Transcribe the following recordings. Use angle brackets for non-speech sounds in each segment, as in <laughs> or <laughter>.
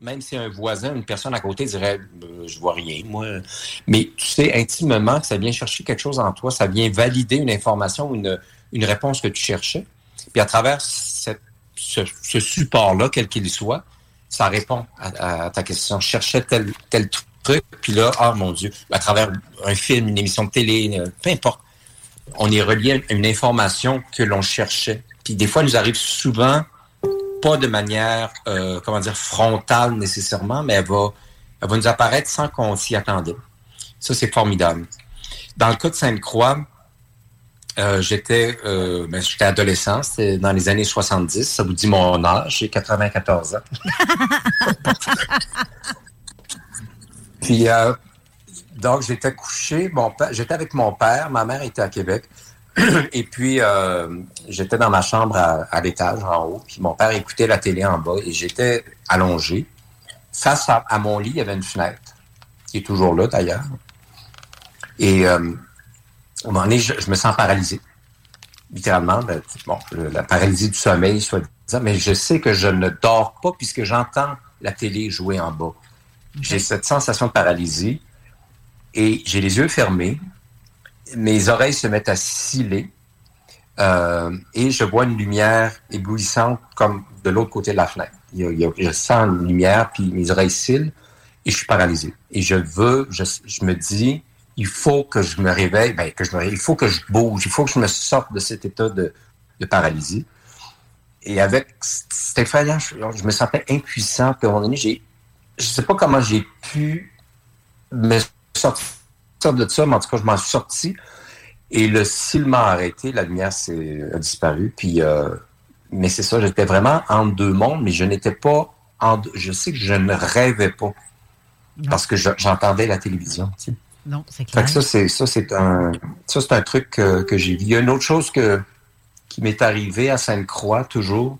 même si un voisin, une personne à côté dirait euh, je vois rien, moi. Mais tu sais intimement que ça vient chercher quelque chose en toi, ça vient valider une information, une, une réponse que tu cherchais. Puis à travers ce, support-là, quel qu'il soit, ça répond à, ta question. Je cherchais tel, tel truc, puis là, oh mon Dieu, à travers un film, une émission de télé, peu importe, on est relié à une information que l'on cherchait. Puis des fois, il nous arrive souvent pas de manière, euh, comment dire, frontale nécessairement, mais elle va, nous apparaître sans qu'on s'y attendait. Ça, c'est formidable. Dans le cas de Sainte-Croix, euh, j'étais euh, ben, adolescent, c'était dans les années 70, ça vous dit mon âge, j'ai 94 ans. <laughs> Puis donc j'étais couché, bon j'étais avec mon père, ma mère était à Québec. <clears throat> Et puis, euh, j'étais dans ma chambre à, l'étage en haut, puis mon père écoutait la télé en bas et j'étais allongé. Face à, mon lit, il y avait une fenêtre, qui est toujours là d'ailleurs. Et euh, à un moment donné, je, me sens paralysé. Littéralement, ben, bon, la paralysie du sommeil, soit disant, mais je sais que je ne dors pas puisque j'entends la télé jouer en bas. J'ai cette sensation de paralysie et j'ai les yeux fermés mes oreilles se mettent à sciller euh, et je vois une lumière éblouissante comme de l'autre côté de la fenêtre. je sens une lumière, puis mes oreilles scillent et je suis paralysé. Et je veux, je, me dis, il faut que je me réveille, ben, que je il faut que je bouge, il faut que je me sorte de cet état de, paralysie. Et avec Stéphane, je, je me sentais impuissant. Puis un moment donné, je sais pas comment j'ai pu me sortir de ça, mais en tout cas, je m'en suis sorti. Et le cil m'a arrêté, la lumière a disparu. Puis, euh, mais c'est ça, j'étais vraiment en deux mondes, mais je n'étais pas en Je sais que je ne rêvais pas. Parce que j'entendais la télévision. Non, c'est clair. ça, c'est ça, c'est un ça, c'est un truc que, j'ai vu. Il y a une autre chose que, qui m'est arrivée à Sainte-Croix, toujours.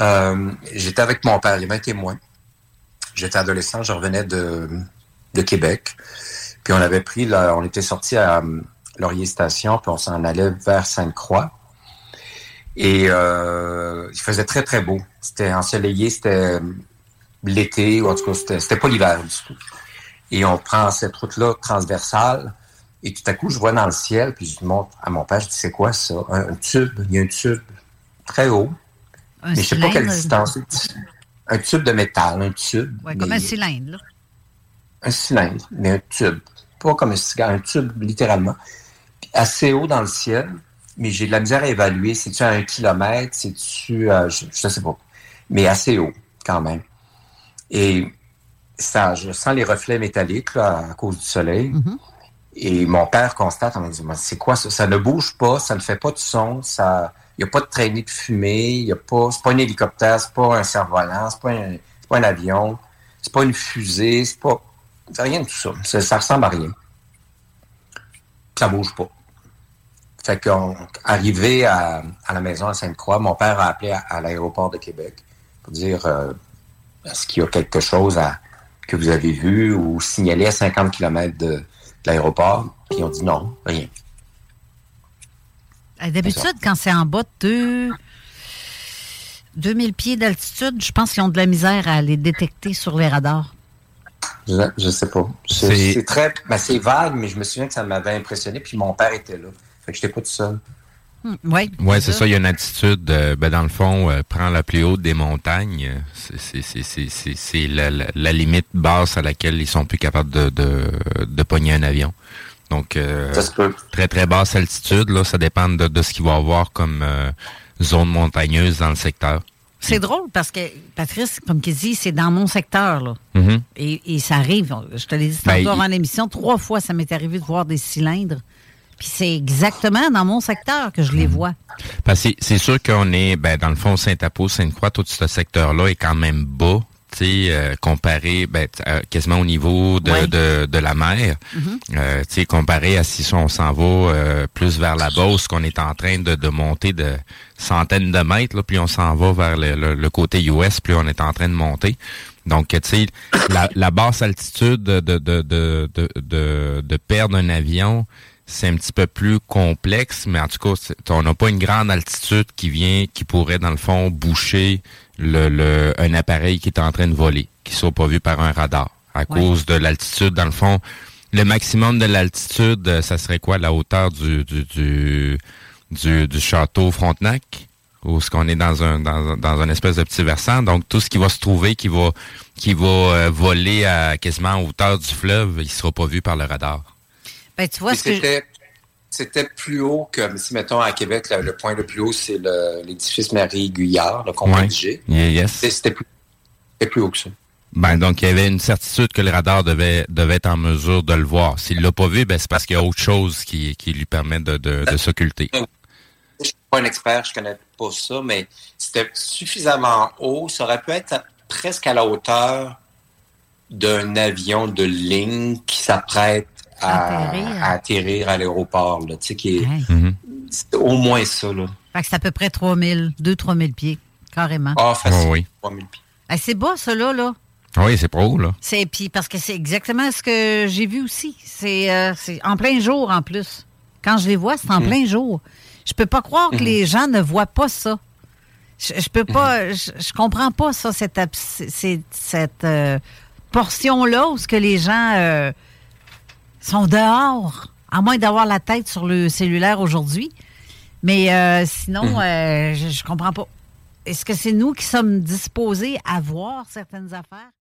Euh, j'étais avec mon père, il y avait un témoin. J'étais adolescent, je revenais de, de Québec. Puis on avait pris, là, on était sorti à euh, Laurier Station, puis on s'en allait vers Sainte-Croix. Et euh, il faisait très, très beau. C'était ensoleillé, c'était euh, l'été, ou en tout cas, c'était pas l'hiver du tout. Et on prend cette route-là transversale, et tout à coup, je vois dans le ciel, puis je montre à mon père, je dis, c'est quoi ça? Un, tube, il y a un tube très haut, mais je sais pas quelle distance. Un tube de métal, un tube. Oui, comme un cylindre, là. Un cylindre, mais un tube pas comme un cigare, un tube, littéralement. assez haut dans le ciel, mais j'ai de la misère à évaluer. C'est-tu à un kilomètre? C'est-tu, euh, je, ne sais pas. Mais assez haut, quand même. Et ça, je sens les reflets métalliques, là, à cause du soleil. Mm-hmm. Et mon père constate, on me dit, c'est quoi ça? Ça ne bouge pas, ça ne fait pas de son, ça, il n'y a pas de traînée de fumée, il y a pas, c'est pas un hélicoptère, c'est pas un cerf-volant, c'est pas un, pas un avion, c'est pas une fusée, c'est pas, rien de tout ça. ça. Ressemble à rien. Ça bouge pas. Fait qu'arrivé à, à, la maison à Sainte-Croix, mon père a appelé à, l'aéroport de Québec pour dire euh, est-ce qu'il y a quelque chose que vous avez vu ou signalé à 50 km de, l'aéroport? Puis ils ont dit non, rien. D'habitude, quand c'est en bas de 2000 pieds d'altitude, je pense qu'ils ont de la misère à les détecter sur les radars. Je, je sais pas. C'est très. Ben, c'est vague, mais je me souviens que ça m'avait impressionné, puis mon père était là. Fait que j'étais pas tout seul. Hmm, oui, ouais, c'est ça. Il y a une attitude, euh, ben, dans le fond, euh, prends la plus haute des montagnes. C'est la, la, la, limite basse à laquelle ils sont plus capables de, de, de pogner un avion. Donc, euh, très, très basse altitude, là, ça dépend de, de ce qu'il va y avoir comme euh, zone montagneuse dans le secteur. C'est drôle parce que, Patrice, comme tu dit, c'est dans mon secteur. Là. Mm-hmm. et, ça arrive. Je te l'ai dit ben, tantôt en émission. Trois fois, ça m'est arrivé de voir des cylindres. Puis c'est exactement dans mon secteur que je les mm-hmm. vois. Parce c'est sûr qu'on est, ben, dans le fond, Saint-Apo, Sainte-Croix, tout ce secteur-là est quand même bas euh, comparé ben, euh, quasiment au niveau de, de, de, la mer, mm-hmm. euh, comparé à si on s'en va euh, plus vers la Beauce, qu'on est en train de, de monter de centaines de mètres, là, puis on s'en va vers le, le, côté US, puis on est en train de monter. Donc, tu sais, la, la, basse altitude de, de, de, de, de, de perdre un avion, c'est un petit peu plus complexe, mais en tout cas, on n'a pas une grande altitude qui vient, qui pourrait, dans le fond, boucher le, le, un appareil qui est en train de voler, qui soit pas vu par un radar. À cause de l'altitude, dans le fond, le maximum de l'altitude, euh, ça serait quoi, la hauteur du, du, du, du, château Frontenac? Ou est-ce qu'on est dans un, dans, dans un espèce de petit versant? Donc, tout ce qui va se trouver, qui va, qui va euh, voler à quasiment hauteur du fleuve, il sera pas vu par le radar. Ben, tu vois, c'était, c'était plus haut que, si mettons à Québec, le, point le plus haut, c'est l'édifice Marie-Guyard, le combat G. Yes. C'était plus, plus haut que ça. Ben, donc, il y avait une certitude que le radar devait, devait être en mesure de le voir. S'il l'a pas vu, ben, c'est parce qu'il y a autre chose qui, qui lui permet de, de, de s'occulter. Je suis pas un expert, je connais pas ça, mais c'était suffisamment haut. Ça aurait pu être presque à la hauteur d'un avion de ligne qui s'apprête à, atterrir à l'aéroport. Tu sais, qui est, mhm. au moins ça. Là. Fait que c'est à peu près 3000, 2-3000 pieds, carrément. Ah, facile, oui. 3000 pieds. c'est bas, ça, là, là. Oui, c'est pro, là. C'est puis parce que c'est exactement ce que j'ai vu aussi. C'est euh, en plein jour en plus. Quand je les vois, c'est en mhm. plein jour. Je peux pas croire que mhm. les gens ne voient pas ça. Je, peux pas, je, comprends pas ça cette cette, euh, portion là où ce que les gens euh, sont dehors, à moins d'avoir la tête sur le cellulaire aujourd'hui. Mais euh, sinon, mhm. euh, je, je comprends pas. Est-ce que c'est nous qui sommes disposés à voir certaines affaires?